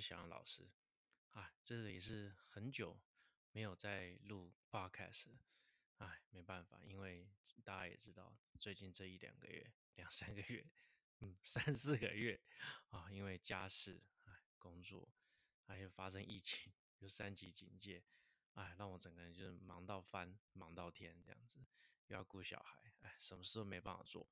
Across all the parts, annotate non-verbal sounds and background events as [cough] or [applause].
是小杨老师。哎，这个也是很久没有在录 podcast，哎，没办法，因为大家也知道，最近这一两个月、两三个月，嗯，三四个月啊，因为家事、哎，工作，还有发生疫情，有三级警戒，哎，让我整个人就是忙到翻，忙到天这样子，又要顾小孩，哎，什么事都没办法做。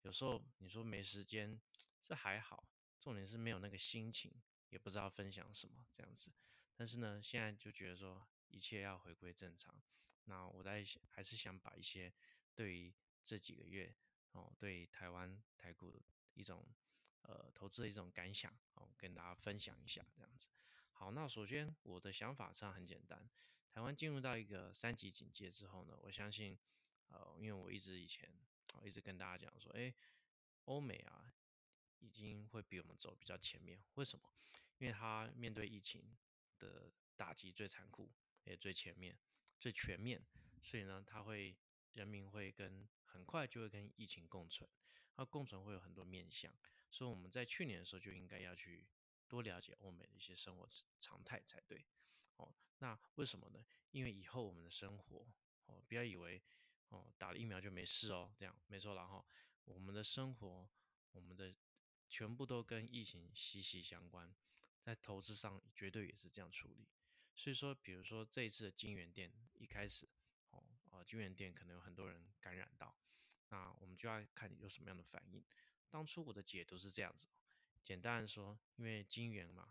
有时候你说没时间，这还好，重点是没有那个心情，也不知道分享什么这样子。但是呢，现在就觉得说一切要回归正常。那我在还是想把一些对于这几个月哦，对台湾台股一种呃投资的一种感想哦，跟大家分享一下这样子。好，那首先我的想法上很简单，台湾进入到一个三级警戒之后呢，我相信呃，因为我一直以前哦一直跟大家讲说，哎，欧美啊已经会比我们走比较前面，为什么？因为他面对疫情。的打击最残酷，也最全面、最全面，所以呢，他会人民会跟很快就会跟疫情共存，那共存会有很多面向，所以我们在去年的时候就应该要去多了解欧美的一些生活常态才对。哦，那为什么呢？因为以后我们的生活，哦，不要以为哦打了疫苗就没事哦，这样没错。然后我们的生活，我们的全部都跟疫情息息相关。在投资上绝对也是这样处理，所以说，比如说这一次的金源店一开始，哦，啊，金源店可能有很多人感染到，那我们就要看你有什么样的反应。当初我的解读是这样子，简单的说，因为金源嘛，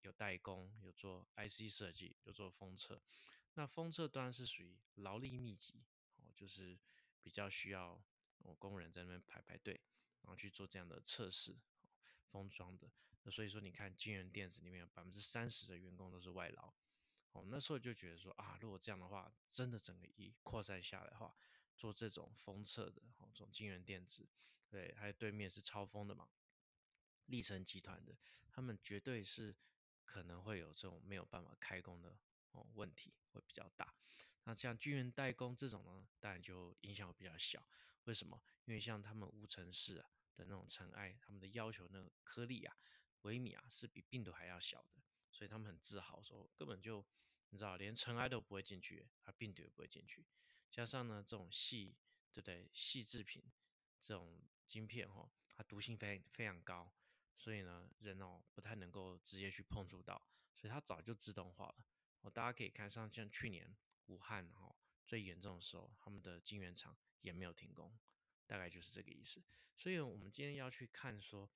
有代工，有做 IC 设计，有做封测，那封测端是属于劳力密集，哦，就是比较需要我工人在那边排排队，然后去做这样的测试，封装的。那所以说，你看金源电子里面有百分之三十的员工都是外劳，哦，那时候就觉得说啊，如果这样的话，真的整个一扩散下来的话，做这种封测的，哦，这种金源电子，对，还有对面是超风的嘛，历成集团的，他们绝对是可能会有这种没有办法开工的哦问题会比较大。那像金源代工这种呢，当然就影响会比较小。为什么？因为像他们无尘室啊的那种尘埃，他们的要求那个颗粒啊。微米啊，是比病毒还要小的，所以他们很自豪说，根本就你知道，连尘埃都不会进去，而病毒也不会进去。加上呢，这种细，对不对？细制品这种晶片哈，它毒性非非常高，所以呢，人哦不太能够直接去碰触到，所以它早就自动化了。哦，大家可以看上，像去年武汉哈最严重的时候，他们的晶圆厂也没有停工，大概就是这个意思。所以我们今天要去看说。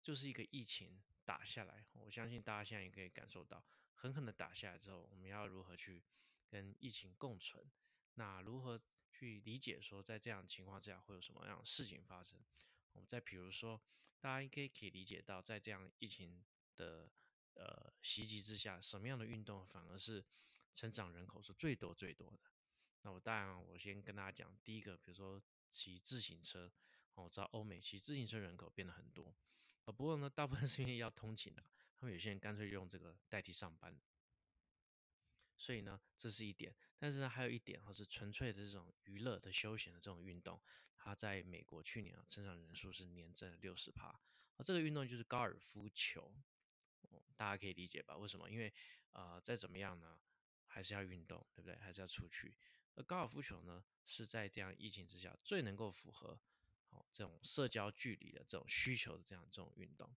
就是一个疫情打下来，我相信大家现在也可以感受到，狠狠的打下来之后，我们要如何去跟疫情共存？那如何去理解说，在这样情况之下会有什么样的事情发生？我们再比如说，大家应该可以理解到，在这样疫情的呃袭击之下，什么样的运动反而是成长人口是最多最多的？那我当然，我先跟大家讲，第一个，比如说骑自行车，我知道欧美骑自行车人口变得很多。不过呢，大部分是因为要通勤啊，他们有些人干脆用这个代替上班，所以呢，这是一点。但是呢，还有一点哈，是纯粹的这种娱乐的休闲的这种运动，它在美国去年啊，成长人数是年增六十趴。啊，这个运动就是高尔夫球，大家可以理解吧？为什么？因为呃，再怎么样呢，还是要运动，对不对？还是要出去。而高尔夫球呢，是在这样疫情之下最能够符合。好，这种社交距离的这种需求的这样这种运动，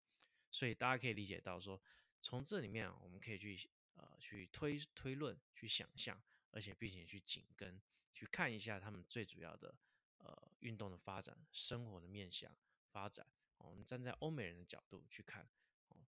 所以大家可以理解到说，从这里面，我们可以去呃去推推论、去想象，而且并且去紧跟，去看一下他们最主要的呃运动的发展、生活的面向发展。我们站在欧美人的角度去看，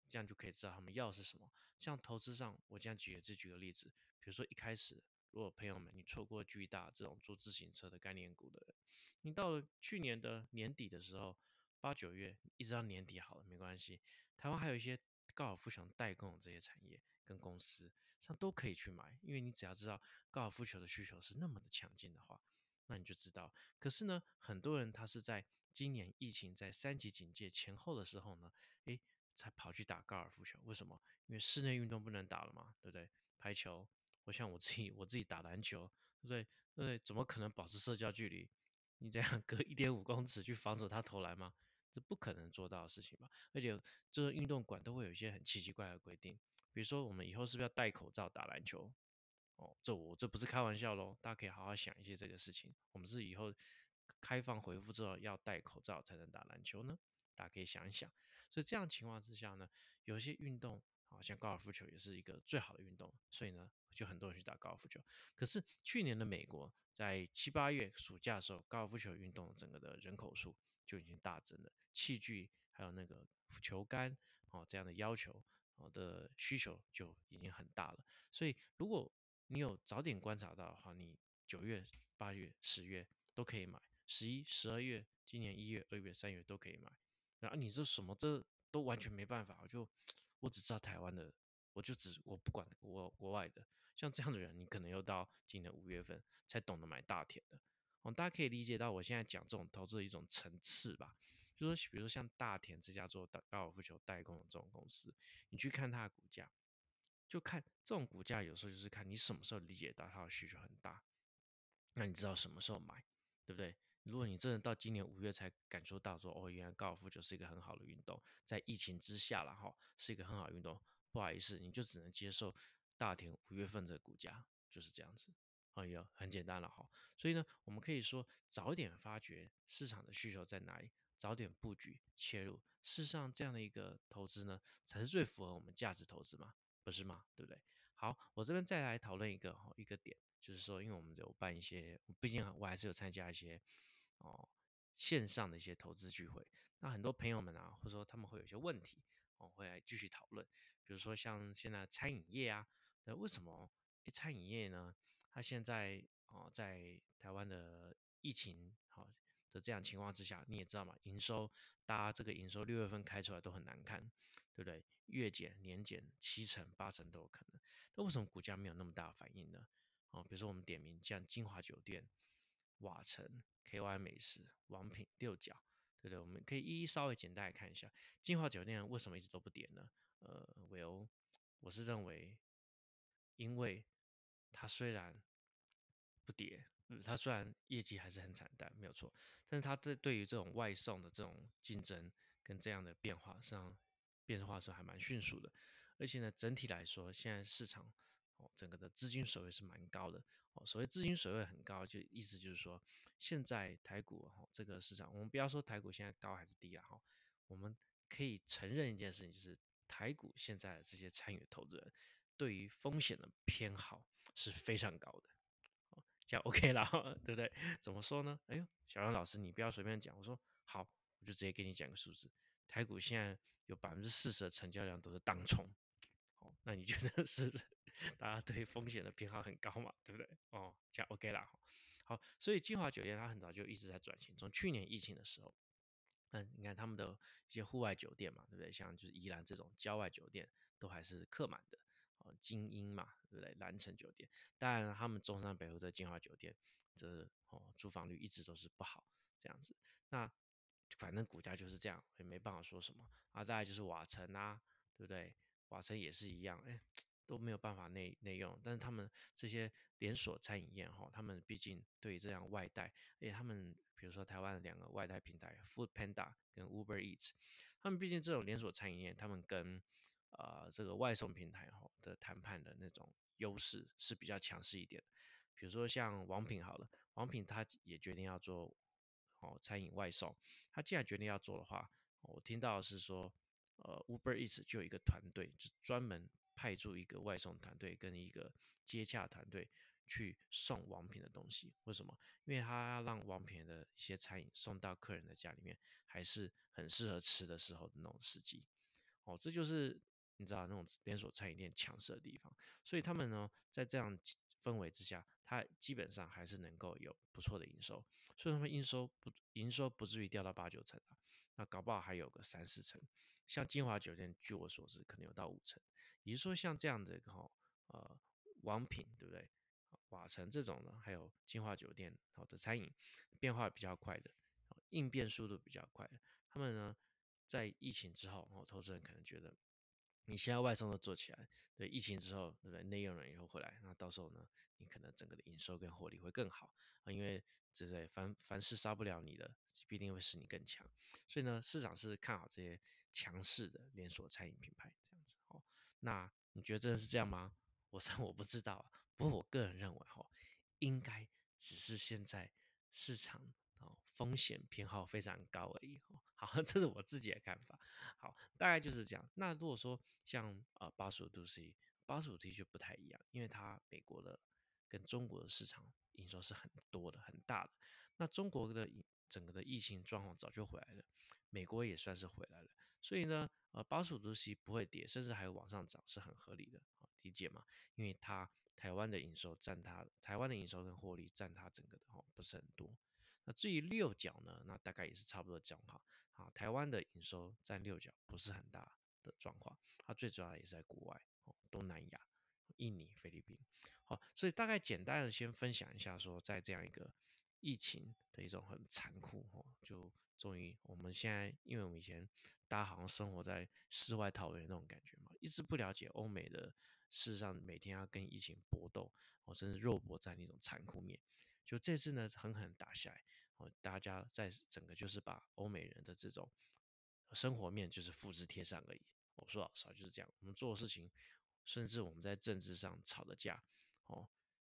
这样就可以知道他们要是什么。像投资上，我这样举只举个例子，比如说一开始。如果朋友们，你错过巨大这种做自行车的概念股的，你到了去年的年底的时候，八九月一直到年底好了，没关系。台湾还有一些高尔夫球代工这些产业跟公司，上都可以去买，因为你只要知道高尔夫球的需求是那么的强劲的话，那你就知道。可是呢，很多人他是在今年疫情在三级警戒前后的时候呢，诶，才跑去打高尔夫球。为什么？因为室内运动不能打了嘛，对不对？排球。我像我自己，我自己打篮球，对不对？对，怎么可能保持社交距离？你这样隔一点五公尺去防守他投篮吗？这不可能做到的事情吧？而且这个运动馆都会有一些很奇奇怪的规定，比如说我们以后是不是要戴口罩打篮球？哦，这我这不是开玩笑喽，大家可以好好想一些这个事情。我们是以后开放回复之后要戴口罩才能打篮球呢？大家可以想一想。所以这样情况之下呢，有些运动，好像高尔夫球也是一个最好的运动，所以呢，就很多人去打高尔夫球。可是去年的美国在七八月暑假的时候，高尔夫球运动整个的人口数就已经大增了，器具还有那个球杆哦这样的要求哦的需求就已经很大了。所以如果你有早点观察到的话，你九月、八月、十月都可以买，十一、十二月、今年一月、二月、三月都可以买。然后你这什么这都完全没办法，就我只知道台湾的，我就只我不管国国外的，像这样的人，你可能要到今年五月份才懂得买大田的。哦，大家可以理解到我现在讲这种投资的一种层次吧？就说比如说像大田这家做高尔夫球代工的这种公司，你去看它的股价。就看这种股价，有时候就是看你什么时候理解到它的需求很大，那你知道什么时候买，对不对？如果你真的到今年五月才感受到说，哦，原来高尔夫球是一个很好的运动，在疫情之下了哈，是一个很好运动，不好意思，你就只能接受大田五月份的股价就是这样子，哎呦，很简单了哈。所以呢，我们可以说早点发掘市场的需求在哪里，早点布局切入，事实上这样的一个投资呢，才是最符合我们价值投资嘛。不是吗？对不对？好，我这边再来讨论一个哈一个点，就是说，因为我们有办一些，毕竟我还是有参加一些哦线上的一些投资聚会，那很多朋友们啊，或者说他们会有一些问题，我会来继续讨论。比如说像现在餐饮业啊，那为什么餐饮业呢？它现在哦在台湾的疫情好的这样情况之下，你也知道嘛，营收大家这个营收六月份开出来都很难看，对不对？月减、年减七成、八成都有可能，那为什么股价没有那么大的反应呢？哦，比如说我们点名像金华酒店、瓦城、KY 美食、王品、六角，对不对？我们可以一一稍微简单看一下，金华酒店为什么一直都不跌呢？呃，Well，我是认为，因为它虽然不跌，它虽然业绩还是很惨淡，没有错，但是它这对于这种外送的这种竞争跟这样的变化上。变化是还蛮迅速的，而且呢，整体来说，现在市场哦，整个的资金水位是蛮高的哦。所谓资金水位很高，就意思就是说，现在台股哈这个市场，我们不要说台股现在高还是低了哈，我们可以承认一件事情，就是台股现在的这些参与投资人对于风险的偏好是非常高的，这样 OK 了，对不对？怎么说呢？哎呦，小杨老师，你不要随便讲，我说好，我就直接给你讲个数字，台股现在。有百分之四十的成交量都是当冲，哦，那你觉得是大家对风险的偏好很高嘛？对不对？哦，这样 OK 啦。好，所以金华酒店它很早就一直在转型，从去年疫情的时候，嗯，你看他们的一些户外酒店嘛，对不对？像就是宜兰这种郊外酒店都还是客满的，哦，精英嘛，对不对？蓝城酒店，当然他们中山北路的金华酒店，这哦住房率一直都是不好，这样子，那。反正股价就是这样，也没办法说什么啊。再来就是瓦城啊，对不对？瓦城也是一样，哎，都没有办法内内用。但是他们这些连锁餐饮业哈，他们毕竟对这样外带，而且他们比如说台湾的两个外带平台，Food Panda 跟 Uber Eats，他们毕竟这种连锁餐饮业，他们跟呃这个外送平台哈的谈判的那种优势是比较强势一点。比如说像王品好了，王品他也决定要做。哦，餐饮外送，他既然决定要做的话，我听到是说，呃，Uber Eats 就有一个团队，就专门派驻一个外送团队跟一个接洽团队去送王品的东西。为什么？因为他让王品的一些餐饮送到客人的家里面，还是很适合吃的时候的那种时机。哦，这就是你知道那种连锁餐饮店强势的地方。所以他们呢，在这样氛围之下，他基本上还是能够有不错的营收。所以他们营收不营收不至于掉到八九成啊，那搞不好还有个三四成。像金华酒店，据我所知，可能有到五成。比如说，像这样的一个哈呃王品，对不对？瓦城这种呢，还有金华酒店好的餐饮变化比较快的，应变速度比较快的，他们呢在疫情之后，哦，投资人可能觉得你现在外送都做起来，对疫情之后，对不对？内用人以后回来，那到时候呢，你可能整个的营收跟获利会更好啊，因为对不对？凡凡是杀不了你的，必定会使你更强。所以呢，市场是看好这些强势的连锁餐饮品牌这样。那你觉得真的是这样吗？我 [laughs] 说我不知道啊，不过我个人认为，哈，应该只是现在市场哦风险偏好非常高而已。[laughs] 好，这是我自己的看法。好，大概就是这样。那如果说像呃八十五度 C，八十五 T 就不太一样，因为它美国的跟中国的市场营收是很多的、很大的。那中国的整个的疫情状况早就回来了，美国也算是回来了。所以呢，呃八十五度 C 不会跌，甚至还有往上涨，是很合理的，理解吗？因为它台湾的营收占它台湾的营收跟获利占它整个的哦不是很多。那至于六角呢，那大概也是差不多这样哈。啊，台湾的营收占六角不是很大的状况，它最主要也是在国外哦，东南亚、印尼、菲律宾。好，所以大概简单的先分享一下，说在这样一个疫情的一种很残酷，哦，就终于我们现在，因为我们以前大家好像生活在世外桃源那种感觉嘛，一直不了解欧美的，事实上每天要跟疫情搏斗，哦，甚至肉搏战那种残酷面，就这次呢狠狠打下来。哦，大家在整个就是把欧美人的这种生活面就是复制贴上而已。我说老实话就是这样，我们做的事情，甚至我们在政治上吵的架，哦，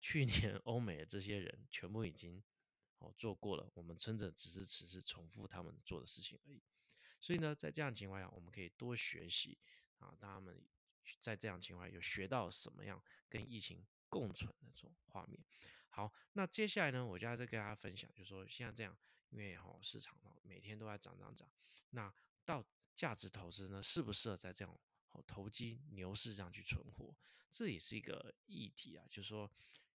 去年 [laughs] 欧美的这些人全部已经哦做过了，我们撑着只是只是重复他们做的事情而已。所以呢，在这样情况下，我们可以多学习啊，他们在这样情况下有学到什么样跟疫情共存的这种画面。好，那接下来呢，我就要再跟大家分享，就是说现在这样，因为哈市场哦每天都在涨涨涨，那到价值投资呢，适不适合在这种投机牛市上去存活？这也是一个议题啊。就是说，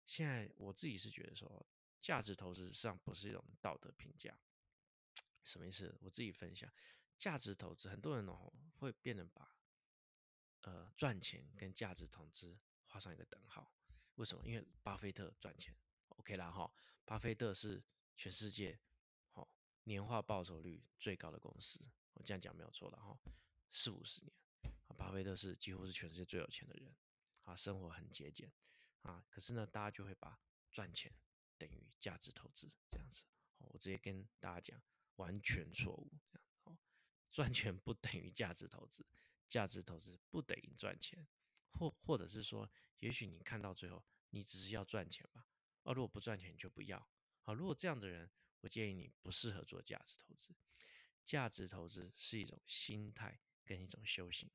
现在我自己是觉得说，价值投资实际上不是一种道德评价，什么意思？我自己分享，价值投资很多人哦会变得把呃赚钱跟价值投资画上一个等号。为什么？因为巴菲特赚钱，OK 啦哈。巴菲特是全世界好年化报酬率最高的公司，我这样讲没有错的哈。四五十年，巴菲特是几乎是全世界最有钱的人，啊，生活很节俭啊。可是呢，大家就会把赚钱等于价值投资这样子。我直接跟大家讲，完全错误。这样哦，赚钱不等于价值投资，价值投资不等于赚钱。或或者是说，也许你看到最后，你只是要赚钱吧？啊，如果不赚钱，就不要。好，如果这样的人，我建议你不适合做价值投资。价值投资是一种心态跟一种修行。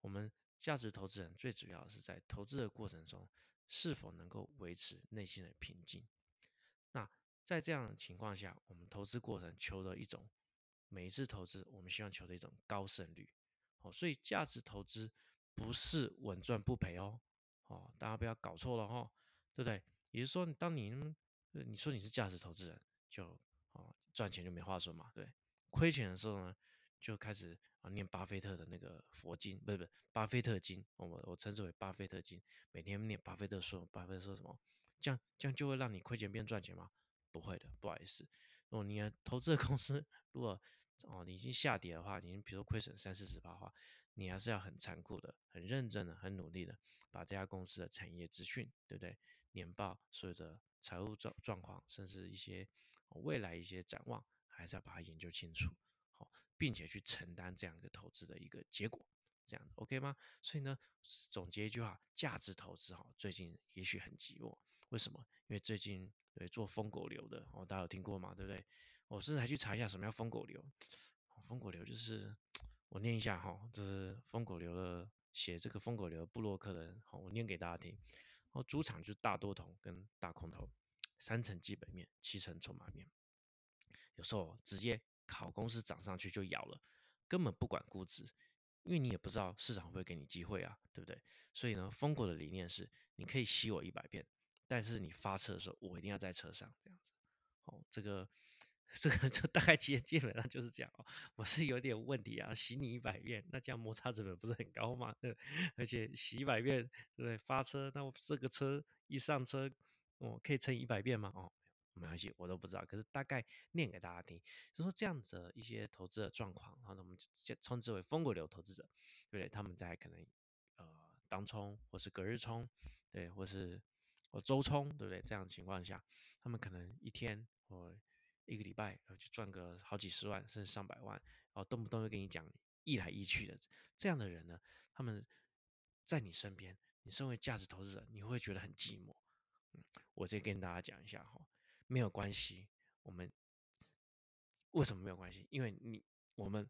我们价值投资人最主要是在投资的过程中，是否能够维持内心的平静。那在这样的情况下，我们投资过程求的一种，每一次投资，我们希望求的一种高胜率。哦，所以价值投资。不是稳赚不赔哦，哦，大家不要搞错了哈，对不对？也就是说，当你你说你是价值投资人，就哦赚钱就没话说嘛，对。亏钱的时候呢，就开始啊念巴菲特的那个佛经，不是不是巴菲特经，我我称之为巴菲特经，每天念巴菲特说，巴菲特说什么，这样这样就会让你亏钱变赚钱吗？不会的，不好意思，哦，你投资的公司如果哦你已经下跌的话，你比如亏损三四十八的话。你还是要很残酷的、很认真的、很努力的，把这家公司的产业资讯，对不对？年报所有的财务状状况，甚至一些未来一些展望，还是要把它研究清楚，并且去承担这样一个投资的一个结果，这样 OK 吗？所以呢，总结一句话，价值投资哈，最近也许很寂寞，为什么？因为最近对做疯狗流的，哦，大家有听过吗？对不对？我甚至还去查一下什么叫疯狗流，疯狗流就是。我念一下哈，这是疯狗流的写这个疯狗流布洛克的人，好，我念给大家听。哦，主场就是大多头跟大空头，三层基本面，七层筹码面。有时候直接考公司涨上去就咬了，根本不管估值，因为你也不知道市场会给你机会啊，对不对？所以呢，疯狗的理念是，你可以吸我一百遍，但是你发车的时候，我一定要在车上这样子。哦，这个。这个就大概基 [laughs] 基本上就是这样哦，我是有点问题啊，洗你一百遍，那这样摩擦成本不是很高吗？[laughs] 而且洗一百遍，对不对？发车，那我这个车一上车，我，可以乘一百遍吗？哦，没关系，我都不知道，可是大概念给大家听，就说这样子的一些投资的状况，然后我们就称之为风狗流投资者，对不对？他们在可能呃当冲或是隔日冲，对，或是或周冲，对不对？这样的情况下，他们可能一天或一个礼拜然后就赚个好几十万甚至上百万，然后动不动就跟你讲一来一去的，这样的人呢，他们在你身边，你身为价值投资者，你会觉得很寂寞。嗯，我再跟大家讲一下哈，没有关系，我们为什么没有关系？因为你我们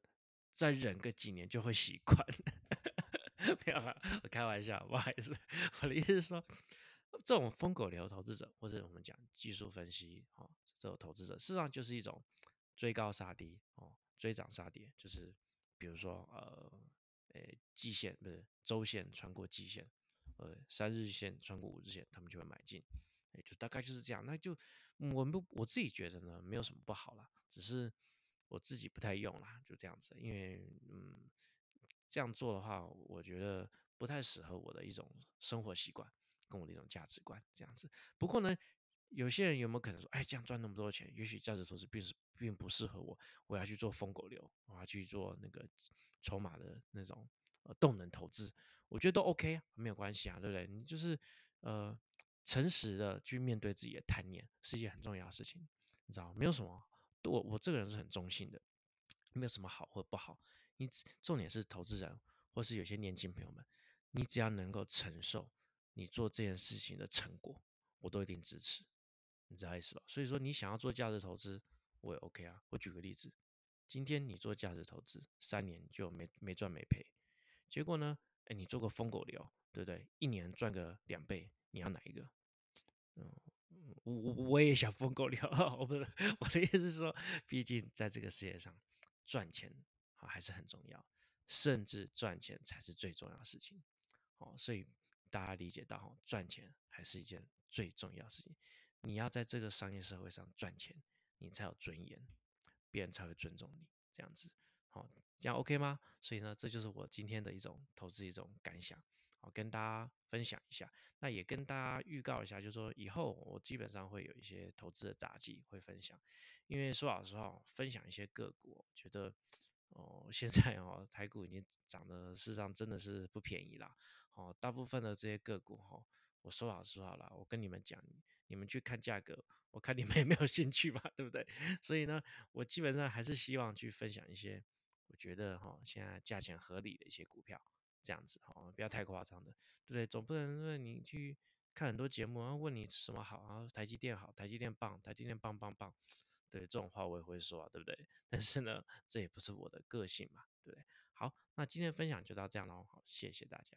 再忍个几年就会习惯。[laughs] 没有了，我开玩笑，不好意思。[laughs] 我的意思是说，这种疯狗流投资者，或者我们讲技术分析，哦，这种投资者，事实上就是一种追高杀低，哦，追涨杀跌，就是比如说，呃，诶，季线不是周线穿过季线，呃，三日线穿过五日线，他们就会买进，就大概就是这样。那就我们我自己觉得呢，没有什么不好啦，只是我自己不太用啦，就这样子，因为嗯。这样做的话，我觉得不太适合我的一种生活习惯，跟我的一种价值观这样子。不过呢，有些人有没有可能说，哎，这样赚那么多钱，也许价值投资并是并不适合我，我要去做疯狗流，我要去做那个筹码的那种呃动能投资，我觉得都 OK，没有关系啊，对不对？你就是呃诚实的去面对自己的贪念，是一件很重要的事情，你知道没有什么，我我这个人是很中性的，没有什么好或不好。你重点是投资人，或是有些年轻朋友们，你只要能够承受你做这件事情的成果，我都一定支持，你知道意思吧？所以说你想要做价值投资，我也 OK 啊。我举个例子，今天你做价值投资三年就没没赚没赔，结果呢，哎，你做个疯狗流，对不对？一年赚个两倍，你要哪一个？嗯，我我我也想疯狗流，我不是我的意思是说，毕竟在这个世界上赚钱。啊，还是很重要，甚至赚钱才是最重要的事情。哦，所以大家理解到，赚钱还是一件最重要的事情。你要在这个商业社会上赚钱，你才有尊严，别人才会尊重你。这样子，好，这样 OK 吗？所以呢，这就是我今天的一种投资一种感想，好，跟大家分享一下。那也跟大家预告一下，就是说以后我基本上会有一些投资的杂技会分享。因为说老实话，分享一些个股，觉得。哦，现在哦，台股已经涨得，事实上真的是不便宜啦。哦，大部分的这些个股哈，我说老实话啦，我跟你们讲，你们去看价格，我看你们也没有兴趣嘛，对不对？所以呢，我基本上还是希望去分享一些我觉得哈，现在价钱合理的一些股票，这样子哈，不要太夸张的，对不对？总不能说你去看很多节目，然后问你什么好，然后台积电好，台积电棒，台积电棒棒棒。对这种话我也会说啊，对不对？[laughs] 但是呢，这也不是我的个性嘛，对不对？好，那今天的分享就到这样了，好，谢谢大家。